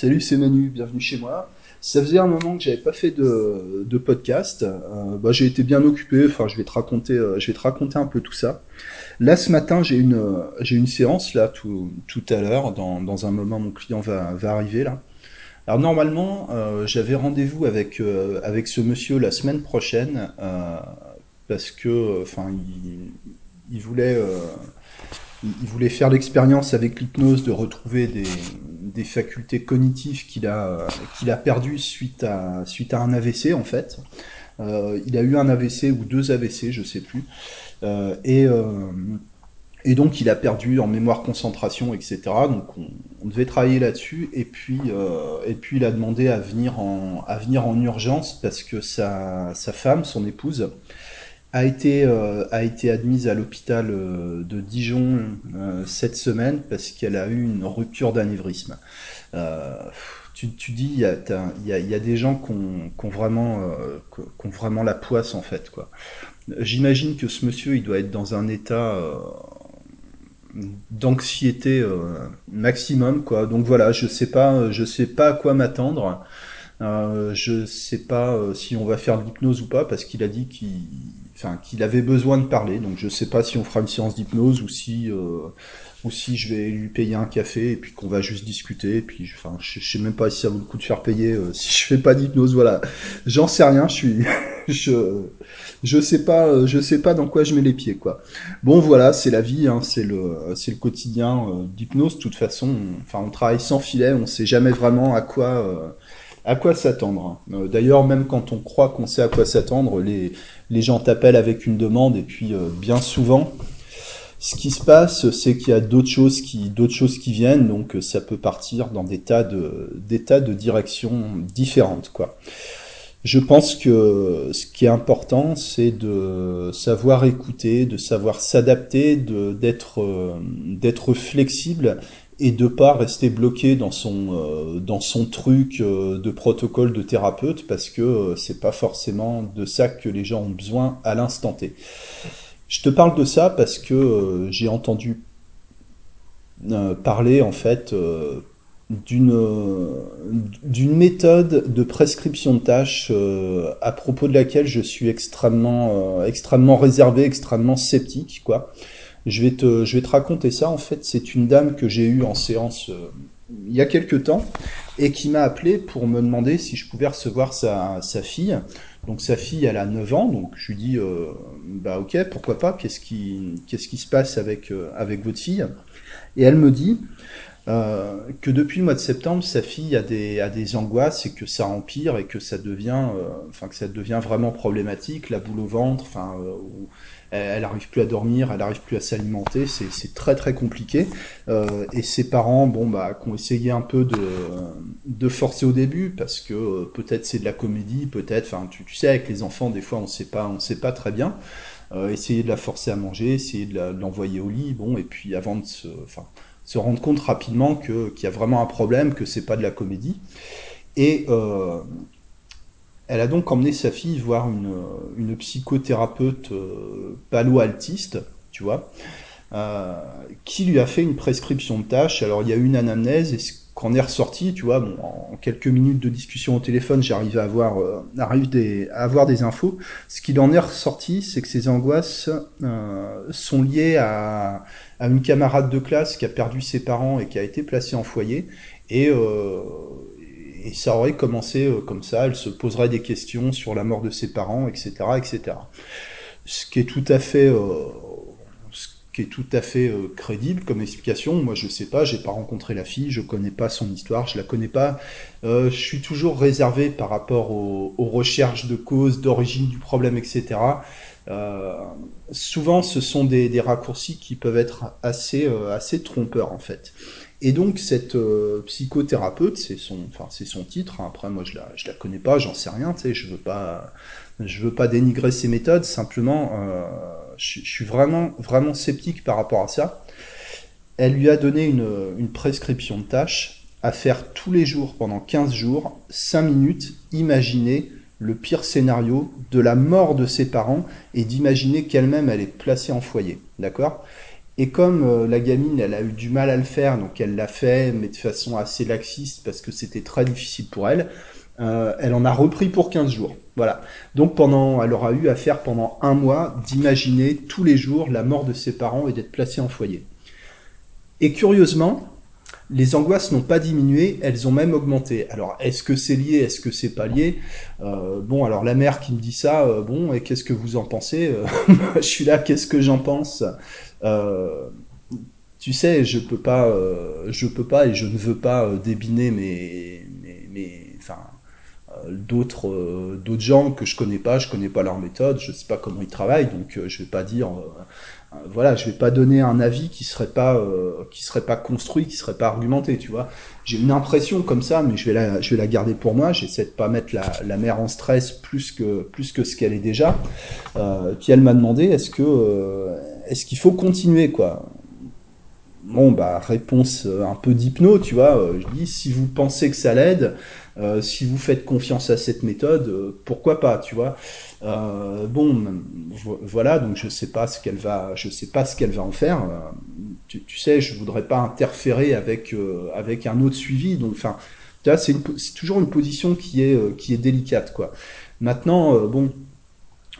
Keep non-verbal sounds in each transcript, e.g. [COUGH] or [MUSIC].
Salut, c'est Manu, bienvenue chez moi. Ça faisait un moment que j'avais pas fait de, podcast. Euh, bah, j'ai été bien occupé. Enfin, je vais te raconter, euh, je vais te raconter un peu tout ça. Là, ce matin, j'ai une, séance là tout, à l'heure. Dans, un moment, mon client va, arriver là. Alors normalement, euh, j'avais rendez-vous avec ce monsieur la semaine prochaine parce que, enfin, il, voulait il voulait faire l'expérience avec l'hypnose de retrouver des, des facultés cognitives qu'il a, a perdues suite à, suite à un AVC en fait. Euh, il a eu un AVC ou deux AVC, je sais plus. Euh, et, euh, et donc il a perdu en mémoire concentration, etc. Donc on, on devait travailler là-dessus. Et puis, et puis il a demandé à venir en, à venir en urgence parce que sa, sa femme, son épouse, a été, euh, a été admise à l'hôpital euh, de Dijon euh, cette semaine parce qu'elle a eu une rupture d'anévrisme. Tu, tu dis, il y a, y a, y a des gens qui ont, qui ont vraiment, qui ont vraiment la poisse en fait, quoi. J'imagine que ce monsieur, il doit être dans un état d'anxiété maximum, quoi. Donc voilà, je sais sais pas à quoi m'attendre. Euh, je sais pas si on va faire de l'hypnose ou pas parce qu'il a dit qu'il enfin, qu'il avait besoin de parler. Donc je sais pas si on fera une séance d'hypnose ou si euh, ou si je vais lui payer un café et puis qu'on va juste discuter. Et puis enfin, je, je sais même pas si ça vaut le coup de faire payer euh, [LAUGHS] si je fais pas d'hypnose. Voilà, j'en sais rien. Je suis [LAUGHS] je je sais pas euh, je sais pas dans quoi je mets les pieds quoi. Bon voilà, c'est la vie, hein, c'est le c'est le quotidien euh, d'hypnose. De toute façon, on, enfin on travaille sans filet, on sait jamais vraiment à quoi à quoi s'attendre. Euh, D'ailleurs, même quand on croit qu'on sait à quoi s'attendre, les, les gens t'appellent avec une demande et puis euh, bien souvent, ce qui se passe, c'est qu'il y a d'autres choses qui, choses qui viennent, donc euh, ça peut partir dans des tas de, des tas de directions différentes, quoi. Je pense que ce qui est important, c'est de savoir écouter, de savoir s'adapter, d'être, d'être flexible et de pas rester bloqué dans son, euh, truc euh, de protocole de thérapeute parce que euh, c'est pas forcément de ça que les gens ont besoin à l'instant T. Je te parle de ça parce que euh, j'ai entendu parler en fait d'une méthode de prescription de tâches à propos de laquelle je suis extrêmement extrêmement réservé, extrêmement sceptique. Je vais te raconter ça. En fait, c'est une dame que j'ai eue en séance euh, il y a quelque temps et qui m'a appelé pour me demander si je pouvais recevoir sa, fille. Donc sa fille, elle a 9 ans, donc je lui dis euh, bah ok, pourquoi pas, qu'est-ce qui se passe avec euh, avec votre fille? Et elle me dit que depuis le mois de septembre, sa fille a des, angoisses et que ça empire et que ça devient, que ça devient vraiment problématique, la boule au ventre, enfin, elle, elle arrive plus à dormir, elle arrive plus à s'alimenter, c'est, très très compliqué. Euh, et ses parents, bon bah, qui ont essayé un peu de, de forcer au début parce que euh, peut-être c'est de la comédie, peut-être, enfin tu, sais avec les enfants des fois on sait pas, on sait pas très bien. Euh, essayer de la forcer à manger, essayer de, l'envoyer au lit, bon et puis avant de se, enfin se rendre compte rapidement qu'il y a vraiment un problème, que c'est pas de la comédie. Et euh, elle a donc emmené sa fille voir une, psychothérapeute euh, palo-altiste, tu vois, euh, qui lui a fait une prescription de tâches. Alors il y a eu une anamnèse et ce qu'en est ressorti, tu vois, bon, en quelques minutes de discussion au téléphone, j'arrive à avoir, euh, avoir des infos. Ce qu'il en est ressorti, c'est que ces angoisses sont liées à, à une camarade de classe qui a perdu ses parents et qui a été placée en foyer. Et, et ça aurait commencé euh, comme ça, elle se poserait des questions sur la mort de ses parents, etc., etc. Ce qui est tout à fait, euh, qui est tout à fait euh, crédible comme explication. Moi, je sais pas, j'ai pas rencontré la fille, je connais pas son histoire, je la connais pas. Je suis toujours réservé par rapport aux, recherches de causes, d'origine du problème, etc. Souvent, ce sont des, des raccourcis qui peuvent être assez, assez trompeurs en fait. Et donc cette euh, psychothérapeute, c'est son, enfin c'est son titre. hein. Après, moi je la, je la connais pas, j'en sais rien. Tu sais, je veux pas, je veux pas dénigrer ses méthodes. Simplement, euh, je, suis vraiment, vraiment sceptique par rapport à ça. Elle lui a donné une, une prescription de tâches à faire tous les jours pendant 15 jours, 5 minutes, imaginer le pire scénario de la mort de ses parents et d'imaginer qu'elle-même elle est placée en foyer. D'accord? Et comme la gamine, elle a eu du mal à le faire, donc elle l'a fait, mais de façon assez laxiste parce que c'était très difficile pour elle. elle en a repris pour 15 jours. Voilà. Donc pendant, elle aura eu à faire pendant un mois d'imaginer tous les jours la mort de ses parents et d'être placée en foyer. Et curieusement, les angoisses n'ont pas diminué, elles ont même augmenté. Alors, est-ce que c'est lié, est-ce que c'est pas lié? Euh, Bon, alors la mère qui me dit ça, euh, bon, et qu'est-ce que vous en pensez? Euh, [LAUGHS] Je suis là, qu'est-ce que j'en pense? Tu sais, je peux pas, je peux pas et je ne veux pas débiner mes, mes, enfin, d'autres, d'autres gens que je connais pas, je connais pas leur méthode, je sais pas comment ils travaillent, donc je vais pas dire euh, voilà, je vais pas donner un avis qui serait pas euh, qui serait pas construit, qui serait pas argumenté, tu vois. J'ai une impression comme ça, mais je vais la je vais la garder pour moi. J'essaie de pas mettre la, la mère en stress plus que plus que ce qu'elle est déjà. Euh, puis elle m'a demandé est-ce que euh, est-ce qu'il faut continuer quoi? Bon bah réponse un peu d'hypno, tu vois. Je dis si vous pensez que ça l'aide, si vous faites confiance à cette méthode, pourquoi pas, tu vois? Euh, bon, voilà, donc je sais pas ce qu'elle va, je sais pas ce qu'elle va en faire. Euh, tu, sais, je voudrais pas interférer avec euh, avec un autre suivi. Donc, enfin, c'est toujours une position qui est qui est délicate, quoi. Maintenant, bon,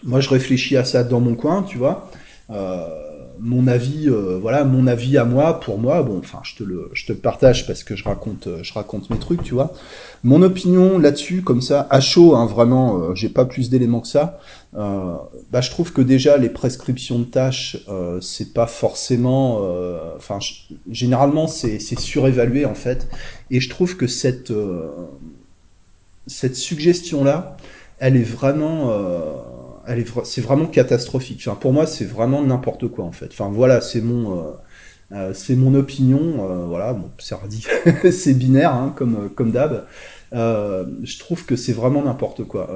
moi je réfléchis à ça dans mon coin, tu vois. Euh, mon avis, euh, voilà, mon avis à moi, pour moi, bon, enfin, je te le, je te partage parce que je raconte, euh, je raconte mes trucs, tu vois. Mon opinion là-dessus, comme ça, à chaud, hein, vraiment, euh, j'ai pas plus d'éléments que ça. bah, je trouve que déjà les prescriptions de tâches, c'est pas forcément, enfin, généralement c'est, surévalué en fait, et je trouve que cette, cette suggestion là, elle est vraiment c'est vraiment catastrophique. Pour moi, c'est vraiment n'importe quoi en fait. Voilà, c'est mon, euh, euh, opinion. Euh, [LAUGHS] c'est binaire, hein, comme, comme d'hab. je trouve que c'est vraiment n'importe quoi.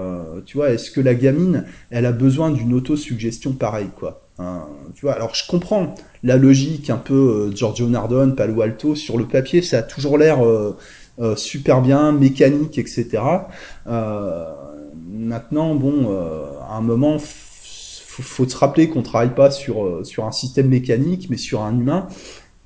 vois, est-ce que la gamine, elle a besoin d'une autosuggestion pareille, quoi hein, alors je comprends la logique un peu Giorgio Nardone, Palo Alto, sur le papier, ça a toujours l'air super bien, mécanique, etc. maintenant, bon, à un moment, faut, faut se rappeler qu'on travaille pas sur euh, sur un système mécanique, mais sur un humain.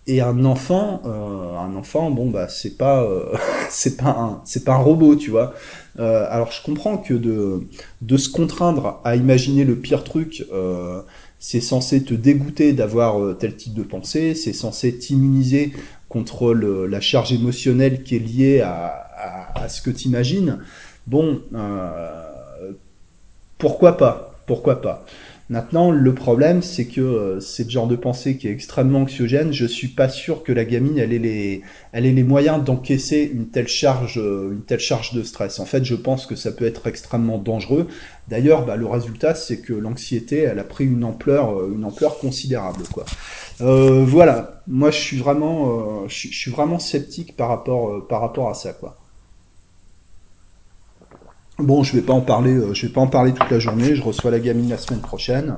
Et un enfant, euh, un enfant, bon bah c'est pas euh, [LAUGHS] pas un c'est pas un robot, tu vois. Euh, alors je comprends que de de se contraindre à imaginer le pire truc, euh, c'est censé te dégoûter d'avoir euh, tel type de pensée, c'est censé t'immuniser contre la charge émotionnelle qui est liée à, à, à ce que tu Bon, pourquoi pas Pourquoi pas Maintenant, le problème, c'est que euh, c'est le genre de pensée qui est extrêmement anxiogène. Je suis pas sûr que la gamine, elle ait les, moyens d'encaisser une telle charge, euh, une telle charge de stress. En fait, je pense que ça peut être extrêmement dangereux. D'ailleurs, bah, le résultat, c'est que l'anxiété, elle a pris une ampleur, euh, considérable, voilà. Moi, je suis vraiment, sceptique par rapport, à ça. Bon, je vais pas en parler, euh, je vais pas en parler toute la journée. Je reçois la gamine la semaine prochaine.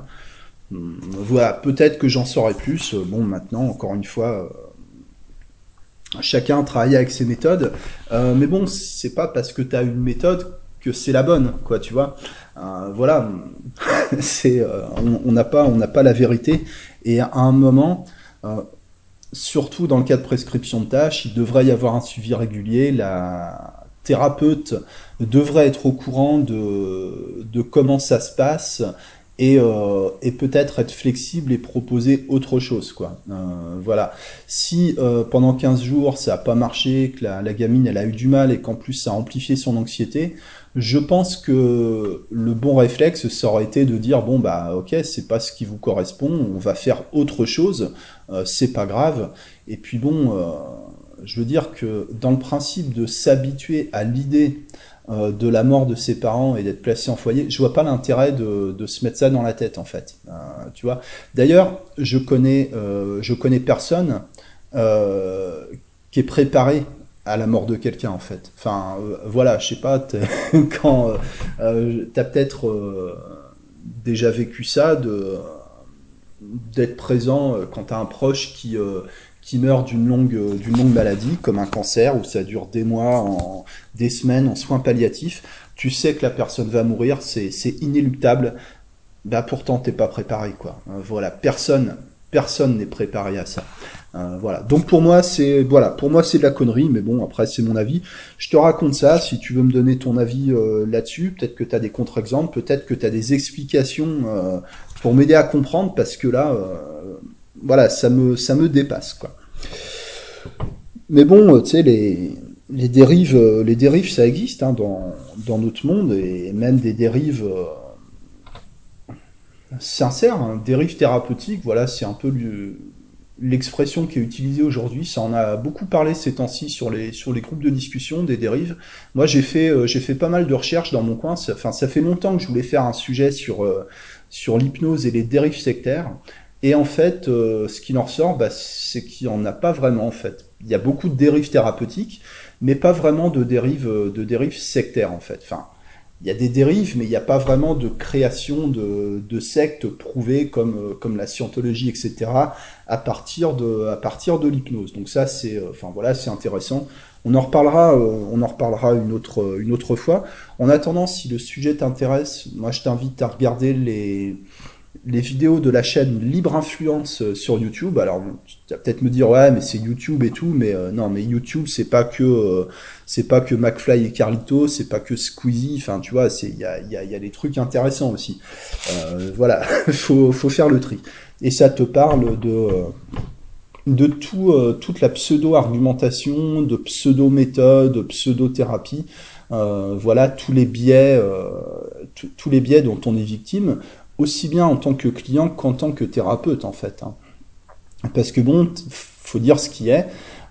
Hum, voilà, peut-être que j'en saurai plus. Euh, bon, maintenant, encore une fois, euh, chacun travaille avec ses méthodes. mais bon, c'est pas parce que tu as une méthode que c'est la bonne, quoi, tu vois. voilà, [LAUGHS] c'est, on n'a pas, on n'a pas la vérité. Et à un moment, surtout dans le cas de prescription de tâches, il devrait y avoir un suivi régulier. La thérapeute devrait être au courant de, de comment ça se passe et, euh, et peut-être être flexible et proposer autre chose quoi. Euh, voilà. Si euh, pendant 15 jours ça n'a pas marché, que la, la, gamine elle a eu du mal et qu'en plus ça a amplifié son anxiété, je pense que le bon réflexe ça aurait été de dire bon bah ok c'est pas ce qui vous correspond, on va faire autre chose, c'est pas grave. Et puis bon je veux dire que dans le principe de s'habituer à l'idée euh, de la mort de ses parents et d'être placé en foyer, je vois pas l'intérêt de, se mettre ça dans la tête en fait. Euh, tu vois. D'ailleurs, je connais, euh, je connais personne qui est préparé à la mort de quelqu'un en fait. Enfin, voilà, je sais pas, [LAUGHS] quand t'as peut-être déjà vécu ça de d'être présent quand t'as un proche qui qui meurt d'une longue, euh, d'une longue maladie, comme un cancer, où ça dure des mois, des semaines, en soins palliatifs, tu sais que la personne va mourir, c'est, inéluctable, bah pourtant t'es pas préparé, quoi. Euh, voilà, personne, Personne n'est préparé à ça. Euh, voilà. Donc pour moi, c'est voilà, pour moi c'est de la connerie, mais bon, après c'est mon avis. Je te raconte ça. Si tu veux me donner ton avis là-dessus, peut-être que tu as des contre-exemples, peut-être que tu as des explications pour m'aider à comprendre, parce que là, voilà, ça me ça me dépasse quoi. Mais bon, tu sais les dérives, les dérives, ça existe hein, dans dans notre monde et même des dérives sincères, hein, dérives thérapeutiques. Voilà, c'est un peu le l'expression qui est utilisée aujourd'hui. Ça en a beaucoup parlé ces temps-ci sur les, sur les groupes de discussion des dérives. Moi, j'ai fait, euh, fait pas mal de recherches dans mon coin. Ça, fait longtemps que je voulais faire un sujet sur, euh, sur l'hypnose et les dérives sectaires. Et en fait, euh, ce qui en ressort, bah, c'est qu'il n'y en a pas vraiment, en fait. Il y a beaucoup de dérives thérapeutiques, mais pas vraiment de dérives, de dérives sectaires, en fait. Enfin, il y a des dérives, mais il n'y a pas vraiment de création de, de sectes prouvées comme, comme la scientologie, etc., à partir de, à partir de l'hypnose. Donc ça, c'est, euh, enfin voilà, c'est intéressant. On en reparlera, euh, on en reparlera une autre, une autre fois. En attendant, si le sujet t'intéresse, moi je t'invite à regarder les, les vidéos de la chaîne Libre Influence euh, sur YouTube. Alors, tu vas peut-être me dire ouais, mais c'est YouTube et tout, mais euh, non, mais YouTube c'est pas que euh, c'est pas que McFly et Carlito, c'est pas que Squeezie. Enfin, tu vois, c'est il y a, y, y a des trucs intéressants aussi. voilà, [LAUGHS] faut faut faire le tri. Et ça te parle de de tout, toute la pseudo-argumentation, de pseudo-méthode, pseudo-thérapie. voilà tous les biais, tous les biais dont on est victime aussi bien en tant que client qu'en tant que thérapeute en fait. Hein. Parce que bon, faut dire ce qui est.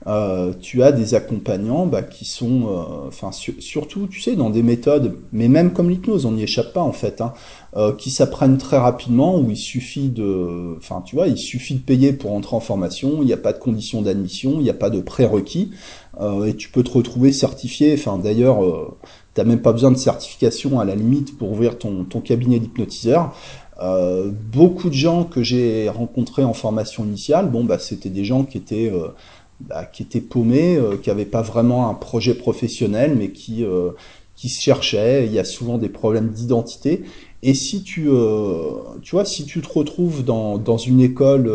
Euh, tu as des accompagnants bah, qui sont, euh, enfin surtout, tu sais, dans des méthodes, mais même comme l'hypnose, on n'y échappe pas en fait, hein, euh, qui s'apprennent très rapidement, où il suffit de, enfin tu vois, il suffit de payer pour entrer en formation, il n'y a pas de conditions d'admission, il n'y a pas de prérequis, et tu peux te retrouver certifié. Enfin d'ailleurs, tu n'as même pas besoin de certification à la limite pour ouvrir ton, ton cabinet d'hypnotiseur. Euh, beaucoup de gens que j'ai rencontrés en formation initiale, bon bah c'était des gens qui étaient euh, bah, qui étaient paumés, euh, qui n'avaient pas vraiment un projet professionnel, mais qui qui se cherchaient. Il y a souvent des problèmes d'identité. Et si tu tu vois si tu te retrouves dans dans une école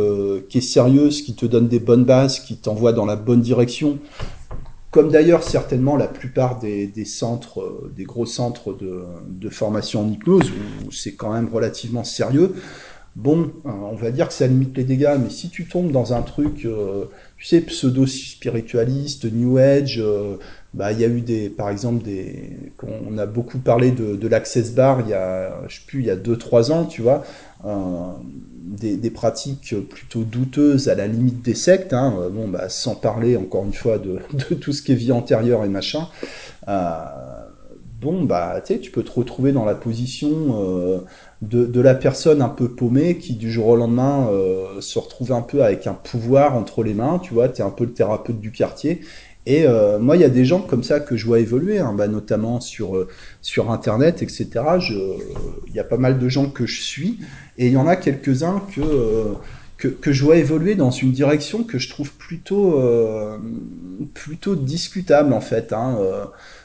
qui est sérieuse, qui te donne des bonnes bases, qui t'envoie dans la bonne direction, comme d'ailleurs certainement la plupart des, centres, euh, des gros centres de, formation en hypnose, où c'est quand même relativement sérieux, bon, euh, on va dire que ça limite les dégâts, mais si tu tombes dans un truc, euh, tu sais, pseudo-spiritualiste, New Age, bah, il y a eu des, par exemple, des, on a beaucoup parlé de, de l'Access Bar il y a, je sais plus, il y a 2-3 ans, tu vois, des, pratiques plutôt douteuses à la limite des sectes, hein, bon, bah, sans parler encore une fois [LAUGHS] de, tout ce qui est vie antérieure et machin. Euh, bon, bah, tu peux te retrouver dans la position euh, de, la personne un peu paumée qui du jour au lendemain euh, se retrouve un peu avec un pouvoir entre les mains, tu vois, tu es un peu le thérapeute du quartier et euh, moi, il y a des gens comme ça que je vois évoluer, hein, bah, notamment sur euh, sur Internet, etc. Il y a pas mal de gens que je suis, et il y en a quelques-uns que, euh, que, que je vois évoluer dans une direction que je trouve plutôt plutôt discutable en fait. Hein,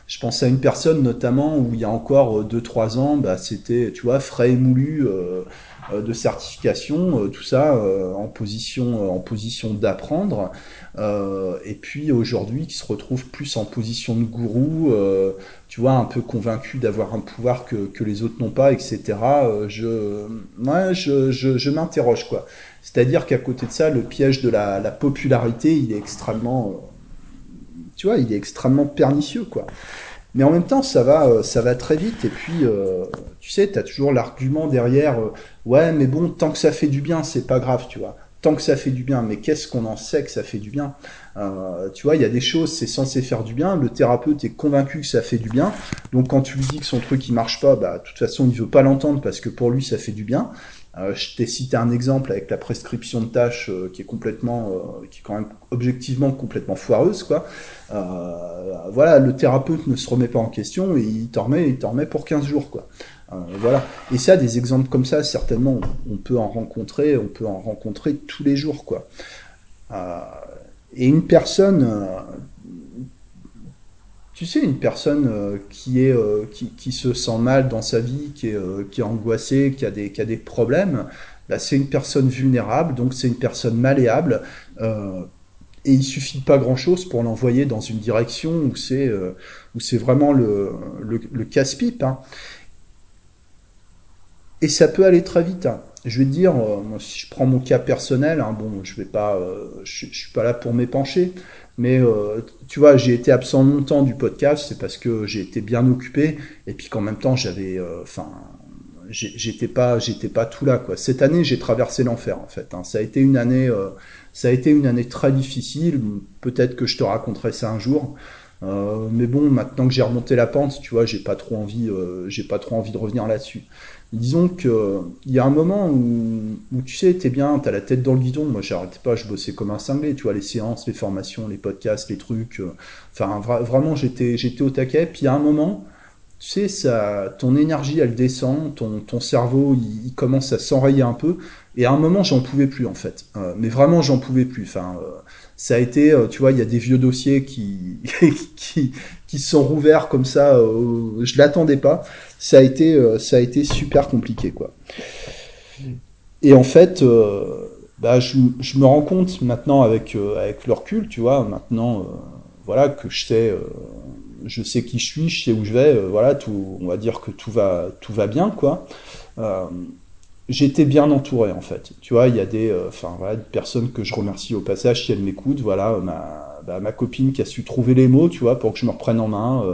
je pense à une personne notamment où il y a encore 2-3 ans, bah, c'était, tu vois, frais et moulu de certification, tout ça en position en position d'apprendre. Euh, et puis aujourd'hui qui se retrouve plus en position de gourou, euh, tu vois, un peu convaincu d'avoir un pouvoir que, que les autres n'ont pas, etc. Euh, je, je, je, m'interroge quoi. C'est-à-dire qu'à côté de ça, le piège de la, la, popularité, il est extrêmement, tu vois, il est extrêmement pernicieux quoi. Mais en même temps, ça va, ça va très vite. Et puis, tu sais, tu as toujours l'argument derrière, ouais, mais bon, tant que ça fait du bien, c'est pas grave, tu vois tant que ça fait du bien, mais qu'est-ce qu'on en sait que ça fait du bien? Euh, Tu vois, il y a des choses, c'est censé faire du bien, le thérapeute est convaincu que ça fait du bien, donc quand tu lui dis que son truc il marche pas, bah de toute façon il veut pas l'entendre parce que pour lui ça fait du bien. Euh, je t'ai cité un exemple avec la prescription de tâches euh, qui est complètement, qui est quand même objectivement complètement foireuse, quoi. voilà, le thérapeute ne se remet pas en question et il t'en remet, il t'en remet pour 15 jours, quoi. Euh, voilà. Et ça, des exemples comme ça, certainement, on peut en rencontrer, on peut en rencontrer tous les jours, quoi. Euh, et une personne, euh, tu sais, une personne qui est, qui, qui, se sent mal dans sa vie, qui est, qui est angoissée, qui a des, qui a des problèmes, bah, c'est une personne vulnérable, donc c'est une personne malléable. Et il suffit pas grand-chose pour l'envoyer dans une direction où c'est où c'est vraiment le, le, casse-pipe. Hein. Et ça peut aller très vite. Hein. Je vais te dire, euh, si je prends mon cas personnel, hein, bon, je vais pas, je, je, suis pas là pour m'épancher, mais tu vois, j'ai été absent longtemps du podcast, c'est parce que j'ai été bien occupé, et puis qu'en même temps, j'avais, enfin, j'étais pas j'étais pas tout là quoi. Cette année, j'ai traversé l'enfer en fait. Hein. Ça a été une année euh, ça a été une année très difficile. Peut-être que je te raconterai ça un jour. Euh, mais bon, maintenant que j'ai remonté la pente, tu vois, j'ai pas trop envie euh, j'ai pas trop envie de revenir là-dessus. Disons que il y a un moment où, tu sais, t'es bien, t'as la tête dans le guidon. Moi, j'arrêtais pas, je bossais comme un cinglé. Tu vois, les séances, les formations, les podcasts, les trucs. Enfin, vraiment, j'étais au taquet. Puis a un moment tu sais, ça, ton énergie, elle descend, ton, ton cerveau, il, commence à s'enrayer un peu. Et à un moment, j'en pouvais plus, en fait. Euh, mais vraiment, j'en pouvais plus. Enfin, euh, ça a été, euh, tu vois, il y a des vieux dossiers qui, [LAUGHS] qui, qui sont rouverts comme ça. je l'attendais pas. Ça a été, ça a été super compliqué, quoi. Et en fait, bah, je, me rends compte maintenant avec, avec le recul, tu vois, maintenant, voilà, que je sais je sais qui je suis, je sais où je vais, euh, voilà, tout, on va dire que tout va, tout va bien, quoi. Euh, j'étais bien entouré, en fait. Tu vois, il y a des, euh, voilà, des personnes que je remercie au passage si elles m'écoutent, voilà, ma, bah, ma copine qui a su trouver les mots, tu vois, pour que je me reprenne en main,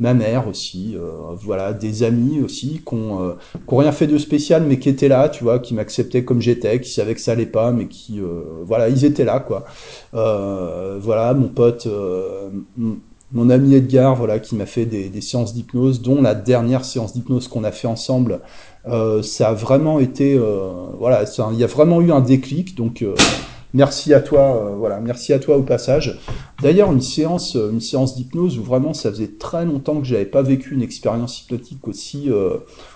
ma mère aussi, voilà, des amis aussi qui ont, rien fait de spécial mais qui étaient là, tu vois, qui m'acceptaient comme j'étais, qui savaient que ça allait pas, mais qui, voilà, ils étaient là, quoi. voilà, mon pote, mon ami Edgar, voilà, qui m'a fait des, séances d'hypnose, dont la dernière séance d'hypnose qu'on a fait ensemble, euh, ça a vraiment été, euh, voilà, il y a vraiment eu un déclic. Donc euh, merci à toi, voilà, merci à toi au passage. D'ailleurs, une séance, une séance d'hypnose où vraiment ça faisait très longtemps que j'avais pas vécu une expérience hypnotique aussi,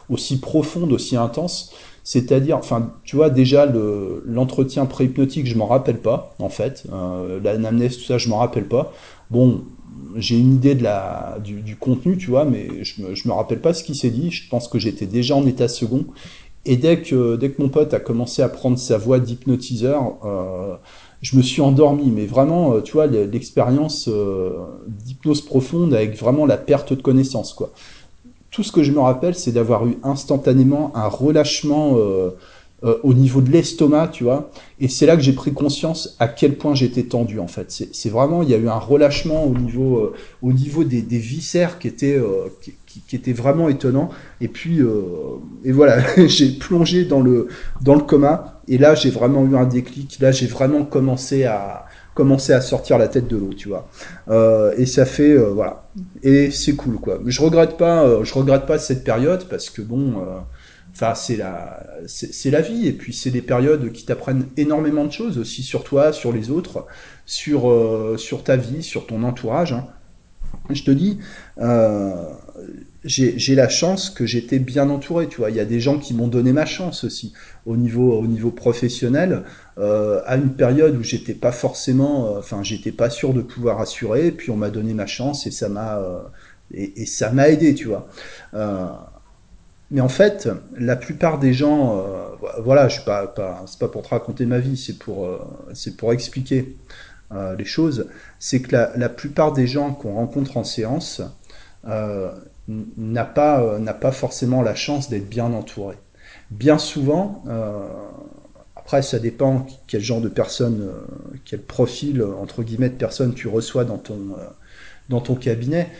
aussi profonde, aussi intense. C'est-à-dire, enfin, tu vois, déjà l'entretien pré-hypnotique, je m'en rappelle pas, en fait. Euh, L'anamnèse, tout ça, je m'en rappelle pas. Bon, j'ai une idée de la, du, contenu, tu vois, mais je me, je me rappelle pas ce qui s'est dit. Je pense que j'étais déjà en état second. Et dès que, dès que mon pote a commencé à prendre sa voix d'hypnotiseur, euh, je me suis endormi. Mais vraiment, euh, tu vois, l'expérience euh, d'hypnose profonde avec vraiment la perte de connaissance, quoi. Tout ce que je me rappelle, c'est d'avoir eu instantanément un relâchement euh, au niveau de l'estomac, tu vois. Et c'est là que j'ai pris conscience à quel point j'étais tendu, en fait. C'est vraiment, il y a eu un relâchement au niveau, au niveau des, des, viscères qui était, euh, qui, était vraiment étonnant. Et puis, et voilà, [LAUGHS] j'ai plongé dans le, dans le coma. Et là, j'ai vraiment eu un déclic. Là, j'ai vraiment commencé à, commencer à sortir la tête de l'eau, tu vois. Euh, et ça fait voilà. Et c'est cool quoi. Je regrette pas, je regrette pas cette période parce que bon, Enfin, c'est la, c'est la vie. Et puis, c'est des périodes qui t'apprennent énormément de choses aussi sur toi, sur les autres, sur, euh, sur ta vie, sur ton entourage. Hein. Je te dis, euh, j'ai la chance que j'étais bien entouré. Tu vois, il y a des gens qui m'ont donné ma chance aussi au niveau, au niveau professionnel. Euh, à une période où j'étais pas forcément, enfin, j'étais pas sûr de pouvoir assurer. puis, on m'a donné ma chance et ça m'a, et, et, aidé. Tu vois. Mais en fait, la plupart des gens, euh, voilà, je suis pas, pas c'est pas pour te raconter ma vie, c'est pour, euh, c'est pour expliquer euh, les choses. C'est que la, plupart des gens qu'on rencontre en séance n'a pas, n'a pas forcément la chance d'être bien entouré. Bien souvent, après ça dépend quel genre de personne, quel profil entre guillemets de personne tu reçois dans ton, dans ton cabinet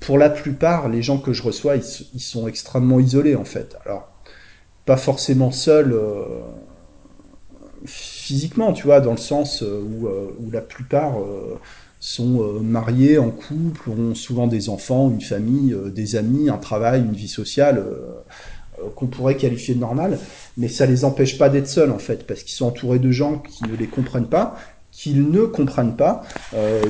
pour la plupart, les gens que je reçois, ils, sont extrêmement isolés en fait. Alors, pas forcément seuls euh, physiquement, tu vois, dans le sens euh, où, euh, où la plupart sont mariés, en couple, ont souvent des enfants, une famille, des amis, un travail, une vie sociale qu'on pourrait qualifier de normale, mais ça les empêche pas d'être seuls en fait, parce qu'ils sont entourés de gens qui ne les comprennent pas qu'ils ne comprennent pas. Euh,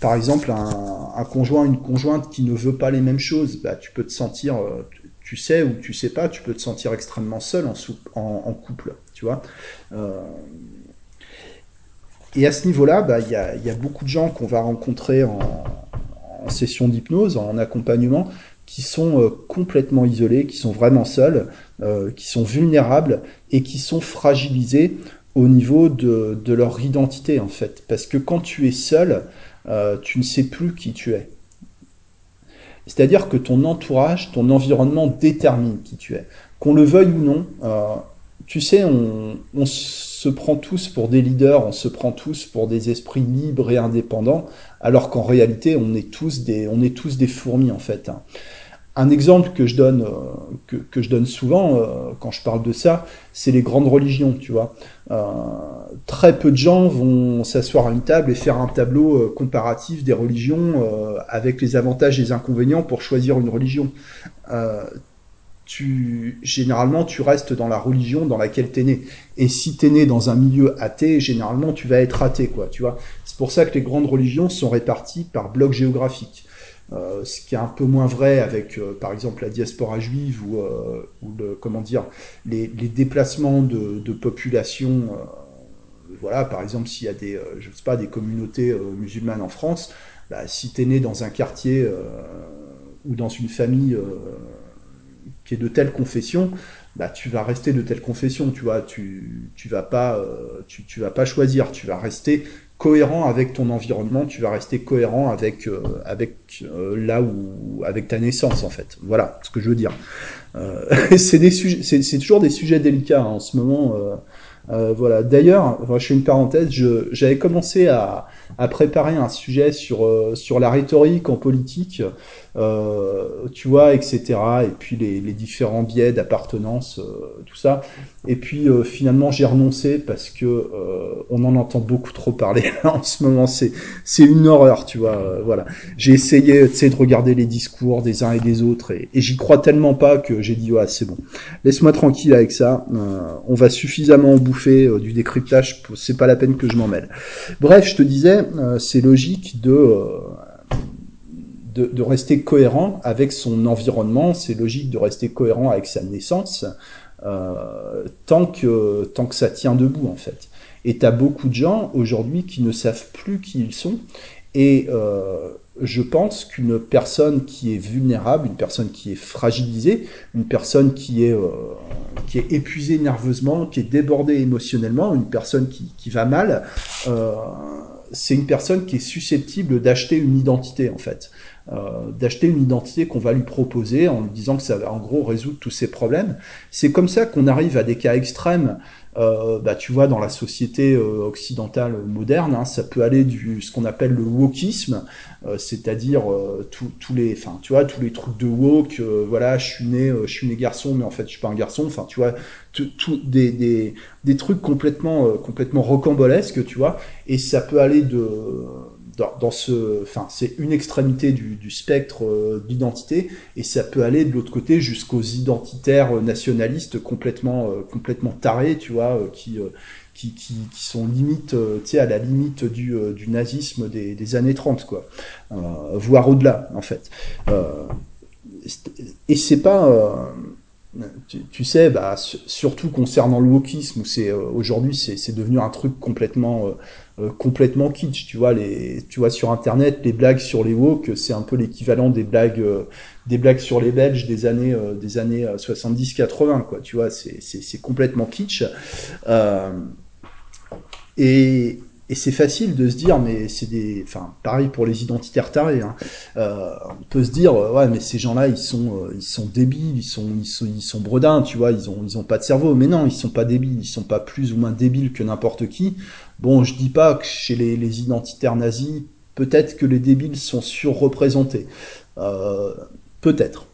par exemple, un, conjoint, une conjointe qui ne veut pas les mêmes choses, bah, tu peux te sentir, euh, tu sais ou tu sais pas, tu peux te sentir extrêmement seul en, couple, Euh, et à ce niveau-là, bah, il y, a, beaucoup de gens qu'on va rencontrer en, session d'hypnose, en accompagnement, qui sont complètement isolés, qui sont vraiment seuls, qui sont vulnérables et qui sont fragilisés au niveau de, leur identité en fait. Parce que quand tu es seul, euh, tu ne sais plus qui tu es. C'est-à-dire que ton entourage, ton environnement détermine qui tu es. Qu'on le veuille ou non, euh, tu sais, on, se prend tous pour des leaders, on se prend tous pour des esprits libres et indépendants, alors qu'en réalité, on est tous des, on est tous des fourmis en fait. Hein. Un exemple que je donne, euh, que, je donne souvent euh, quand je parle de ça, c'est les grandes religions, tu vois. Euh, très peu de gens vont s'asseoir à une table et faire un tableau comparatif des religions avec les avantages et les inconvénients pour choisir une religion. Tu, généralement, tu restes dans la religion dans laquelle tu es né. Et si tu es né dans un milieu athée, généralement, tu vas être athée, quoi, tu vois. C'est pour ça que les grandes religions sont réparties par bloc géographique. Euh, ce qui est un peu moins vrai avec, euh, par exemple, la diaspora juive ou, euh, comment dire, les, déplacements de, de population. voilà, par exemple, s'il y a des, je sais pas, des communautés musulmanes en France, bah, si tu es né dans un quartier ou dans une famille qui est de telle confession, bah, tu vas rester de telle confession, tu vois, tu, tu vas pas, tu, tu vas pas choisir, tu vas rester cohérent avec ton environnement, tu vas rester cohérent avec euh, avec euh, là où avec ta naissance en fait. Voilà ce que je veux dire. Euh, [LAUGHS] c'est c'est toujours des sujets délicats hein, en ce moment. voilà. D'ailleurs, je fais une parenthèse. J'avais commencé à, à, préparer un sujet sur sur la rhétorique en politique euh, tu vois, etc. Et puis les, les différents biais d'appartenance, euh, tout ça. Et puis euh, finalement j'ai renoncé parce que on en entend beaucoup trop parler [LAUGHS] en ce moment. C'est c'est une horreur, tu vois. voilà. J'ai essayé, tu sais, de regarder les discours des uns et des autres et, et j'y crois tellement pas que j'ai dit ouais c'est bon. Laisse-moi tranquille avec ça. on va suffisamment en bouffer du décryptage. C'est pas la peine que je m'en mêle. Bref, je te disais, c'est logique de de, rester cohérent avec son environnement, c'est logique de rester cohérent avec sa naissance, euh, tant, que, tant que ça tient debout en fait. Et tu as beaucoup de gens aujourd'hui qui ne savent plus qui ils sont. Et euh, je pense qu'une personne qui est vulnérable, une personne qui est fragilisée, une personne qui est, euh, qui est épuisée nerveusement, qui est débordée émotionnellement, une personne qui, qui va mal, c'est une personne qui est susceptible d'acheter une identité en fait. Euh, d'acheter une identité qu'on va lui proposer en lui disant que ça va en gros résoudre tous ses problèmes. C'est comme ça qu'on arrive à des cas extrêmes. Euh, bah, tu vois, dans la société euh, occidentale moderne, hein, ça peut aller du ce qu'on appelle le wokisme, euh, c'est-à-dire tous les, enfin, tu vois, tous les trucs de woke. voilà, je suis né, je suis né garçon, mais en fait, je suis pas un garçon. Enfin, tu vois, tout des, des, des trucs complètement complètement rocambolesques, tu vois. Et ça peut aller de dans, ce, enfin, c'est une extrémité du, spectre euh, d'identité, et ça peut aller de l'autre côté jusqu'aux identitaires euh, nationalistes complètement, euh, complètement tarés, tu vois, qui, qui, qui, sont limite, tu sais, à la limite du, du nazisme des, années 30, quoi, voire au-delà, en fait. et c'est pas tu, sais, bah, surtout concernant le wokisme, aujourd'hui c'est devenu un truc complètement complètement kitsch. Tu vois, les, tu vois, sur Internet, les blagues sur les woke, c'est un peu l'équivalent des blagues, euh, des blagues sur les Belges des années, euh, des années 70-80, quoi. Tu vois, c'est complètement kitsch. et, et c'est facile de se dire, mais c'est des, enfin, pareil pour les identitaires tarés. Hein. Euh, on peut se dire, ouais, mais ces gens-là, ils sont, ils sont débiles, ils sont, ils sont, ils sont bredins, tu vois, ils ont, ils ont pas de cerveau. Mais non, ils sont pas débiles, ils sont pas plus ou moins débiles que n'importe qui. Bon, je dis pas que chez les, identitaires nazis, peut-être que les débiles sont surreprésentés. Euh, peut-être.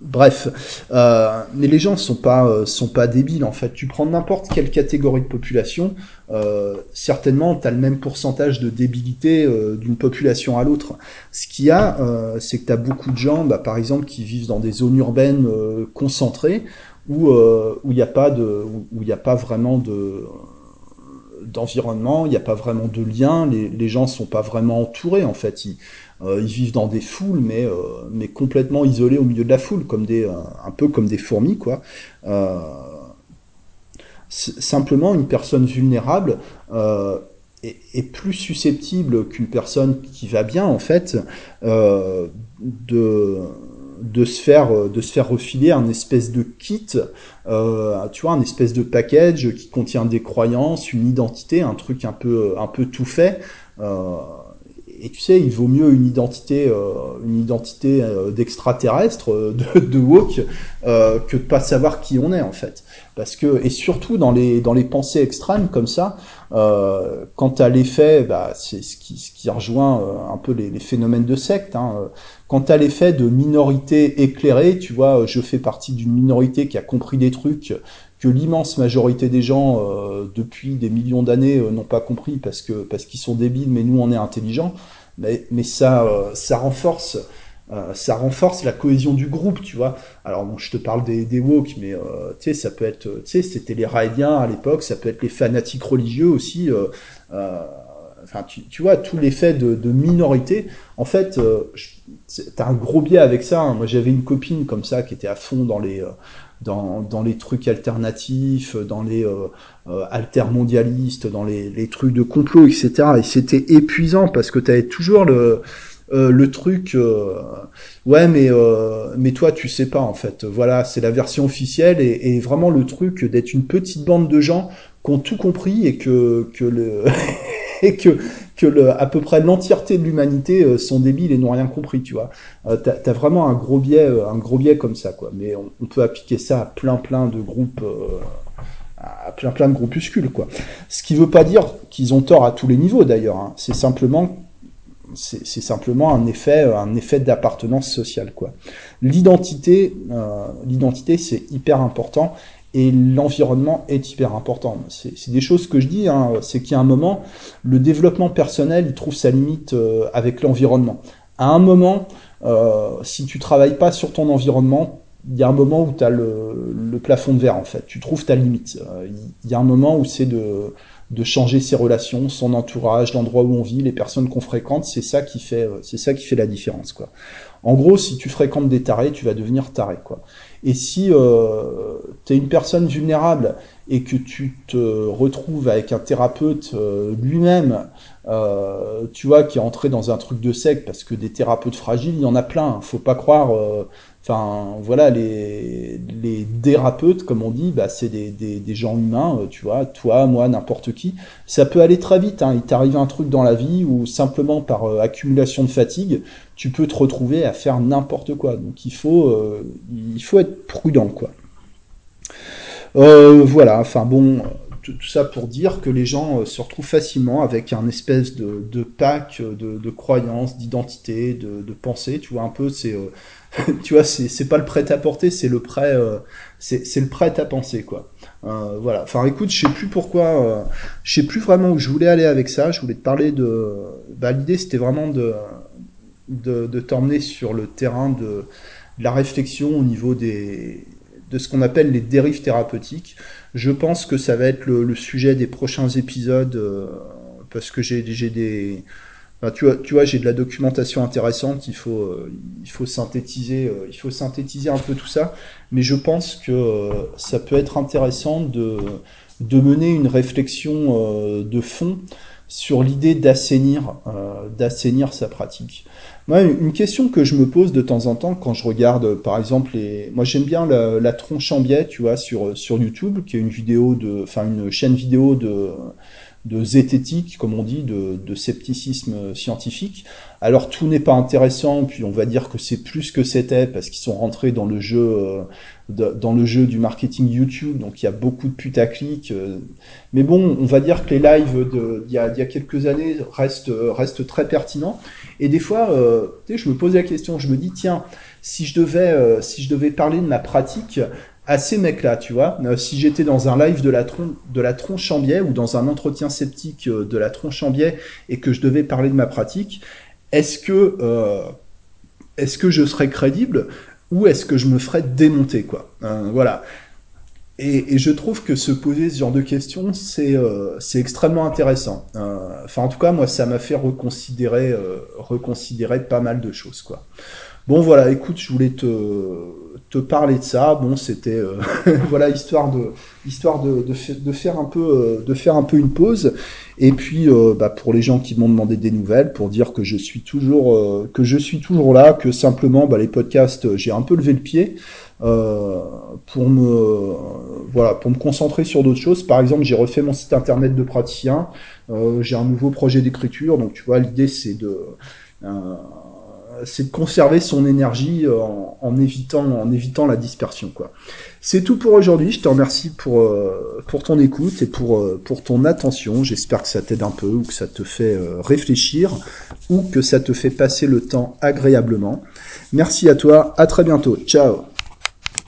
Bref, euh, mais les gens sont pas euh, sont pas débiles en fait. Tu prends n'importe quelle catégorie de population, certainement tu as le même pourcentage de débilité d'une population à l'autre. Ce qu'il y a, c'est que tu beaucoup de gens, bah, par exemple, qui vivent dans des zones urbaines concentrées où où il n'y a pas de où il a pas vraiment de d'environnement, il n'y a pas vraiment de lien, les, gens sont pas vraiment entourés en fait. Ils, euh, vivent dans des foules, mais, euh, mais complètement isolés au milieu de la foule, comme des, euh, un peu comme des fourmis, quoi. simplement, une personne vulnérable est, est, plus susceptible qu'une personne qui va bien, en fait, de de se faire de se faire refiler un espèce de kit, tu vois, un espèce de package qui contient des croyances, une identité, un truc un peu un peu tout fait et tu sais, il vaut mieux une identité, euh, une identité euh, d'extraterrestre, euh, de, de woke, que de pas savoir qui on est en fait. Parce que et surtout dans les dans les pensées extrêmes comme ça, euh, quant à l'effet, bah, c'est ce qui, ce qui rejoint un peu les, les, phénomènes de secte. Hein. Quant à l'effet de minorité éclairée, tu vois, je fais partie d'une minorité qui a compris des trucs que l'immense majorité des gens euh, depuis des millions d'années euh, n'ont pas compris parce que parce qu'ils sont débiles, mais nous on est intelligents. Mais, mais ça euh, ça renforce ça renforce la cohésion du groupe, tu vois. Alors bon, je te parle des, des woke, mais tu sais, ça peut être, tu sais, c'était les raéliens à l'époque, ça peut être les fanatiques religieux aussi. Enfin, tu, tu, vois, tous les faits de, de minorité. En fait, t'as un gros biais avec ça. Hein. Moi, j'avais une copine comme ça qui était à fond dans les dans, dans les trucs alternatifs, dans les euh, euh, altermondialistes, dans les, les, trucs de complot, etc. Et c'était épuisant parce que tu toujours le, euh, le truc, euh, ouais, mais euh, mais toi tu sais pas en fait. Voilà, c'est la version officielle et, et vraiment le truc d'être une petite bande de gens qui ont tout compris et que que le [LAUGHS] [LAUGHS] et que que à peu près l'entièreté de l'humanité euh, sont débiles et n'ont rien compris, tu vois. Euh, t'as as vraiment un gros biais, euh, un gros biais comme ça, quoi. Mais on, peut appliquer ça à plein plein de groupes, à plein plein de groupuscules, quoi. Ce qui veut pas dire qu'ils ont tort à tous les niveaux, d'ailleurs. Hein. C'est simplement c'est simplement un effet, un effet d'appartenance sociale, quoi. L'identité, l'identité, c'est hyper important et l'environnement est hyper important. C'est des choses que je dis, hein, c'est qu'il y a un moment, le développement personnel, il trouve sa limite euh, avec l'environnement. À un moment, euh, si tu travailles pas sur ton environnement, il y a un moment où tu as le, plafond de verre, en fait. Tu trouves ta limite. Euh, il y a un moment où c'est de, de changer ses relations, son entourage, l'endroit où on vit, les personnes qu'on fréquente, c'est ça qui fait, c'est ça qui fait la différence, quoi. En gros, si tu fréquentes des tarés, tu vas devenir taré, quoi. Et si euh, tu es une personne vulnérable et que tu te retrouves avec un thérapeute euh, lui-même, euh, tu vois, qui est entré dans un truc de sec, parce que des thérapeutes fragiles, il y en a plein. Faut pas croire. Enfin, voilà, les, les thérapeutes, comme on dit, bah, c'est des, des, gens humains, euh, tu vois, toi, moi, n'importe qui. Ça peut aller très vite. Hein. Il t'arrive un truc dans la vie où simplement par euh, accumulation de fatigue, tu peux te retrouver à faire n'importe quoi. Donc il faut, euh, il faut être prudent, quoi. Euh, voilà, enfin bon, tout, ça pour dire que les gens euh, se retrouvent facilement avec un espèce de, pack de, de croyances, d'identité, de, de pensée. Tu vois un peu, c'est, euh, [LAUGHS] tu vois, c'est pas le prêt à porter, c'est le prêt, euh, c'est le prêt à penser, quoi. Euh, voilà. Enfin, écoute, je sais plus pourquoi, je sais plus vraiment où je voulais aller avec ça. Je voulais te parler de, bah, l'idée c'était vraiment de de, de t'emmener sur le terrain de, de, la réflexion au niveau des, de ce qu'on appelle les dérives thérapeutiques. Je pense que ça va être le, sujet des prochains épisodes euh, parce que j'ai des... Tu vois, tu vois j'ai de la documentation intéressante, il faut, euh, il faut synthétiser, euh, il faut synthétiser un peu tout ça, mais je pense que ça peut être intéressant de, de mener une réflexion de fond sur l'idée d'assainir, d'assainir sa pratique. Moi, une question que je me pose de temps en temps quand je regarde, par exemple, les... moi j'aime bien la, la tronche en biais, tu vois, sur, sur YouTube, qui est une vidéo de, enfin une chaîne vidéo de, de zététique, comme on dit, de, de scepticisme scientifique. Alors tout n'est pas intéressant, puis on va dire que c'est plus que c'était parce qu'ils sont rentrés dans le jeu, euh, dans le jeu du marketing YouTube, donc il y a beaucoup de putaclic. Euh, mais bon, on va dire que les lives d'il y a, y a quelques années restent, restent très pertinents. Et des fois, euh, je me pose la question, je me dis, tiens, si je devais, euh, si je devais parler de ma pratique à ces mecs-là, tu vois, euh, si j'étais dans un live de la, de la tronche en biais ou dans un entretien sceptique euh, de la tronche en biais et que je devais parler de ma pratique, est-ce que, euh, que je serais crédible ou est-ce que je me ferais démonter, quoi Voilà. Et, je trouve que se poser ce genre de questions, c'est extrêmement intéressant. Euh, enfin, en tout cas, moi, ça m'a fait reconsidérer, reconsidérer pas mal de choses, quoi. Bon, voilà, écoute, je voulais te, te parler de ça. Bon, c'était [LAUGHS] voilà histoire de histoire de, de, faire un peu de faire un peu une pause. Et puis bah, pour les gens qui m'ont demandé des nouvelles, pour dire que je suis toujours que je suis toujours là, que simplement bah, les podcasts, j'ai un peu levé le pied. Euh, pour me voilà pour me concentrer sur d'autres choses. Par exemple, j'ai refait mon site internet de praticien. Euh, j'ai un nouveau projet d'écriture, donc tu vois, l'idée c'est de euh, c'est de conserver son énergie en, en, évitant la dispersion. C'est tout pour aujourd'hui. Je te remercie pour pour ton écoute et pour pour ton attention. J'espère que ça t'aide un peu ou que ça te fait réfléchir ou que ça te fait passer le temps agréablement. Merci à toi. À très bientôt. Ciao.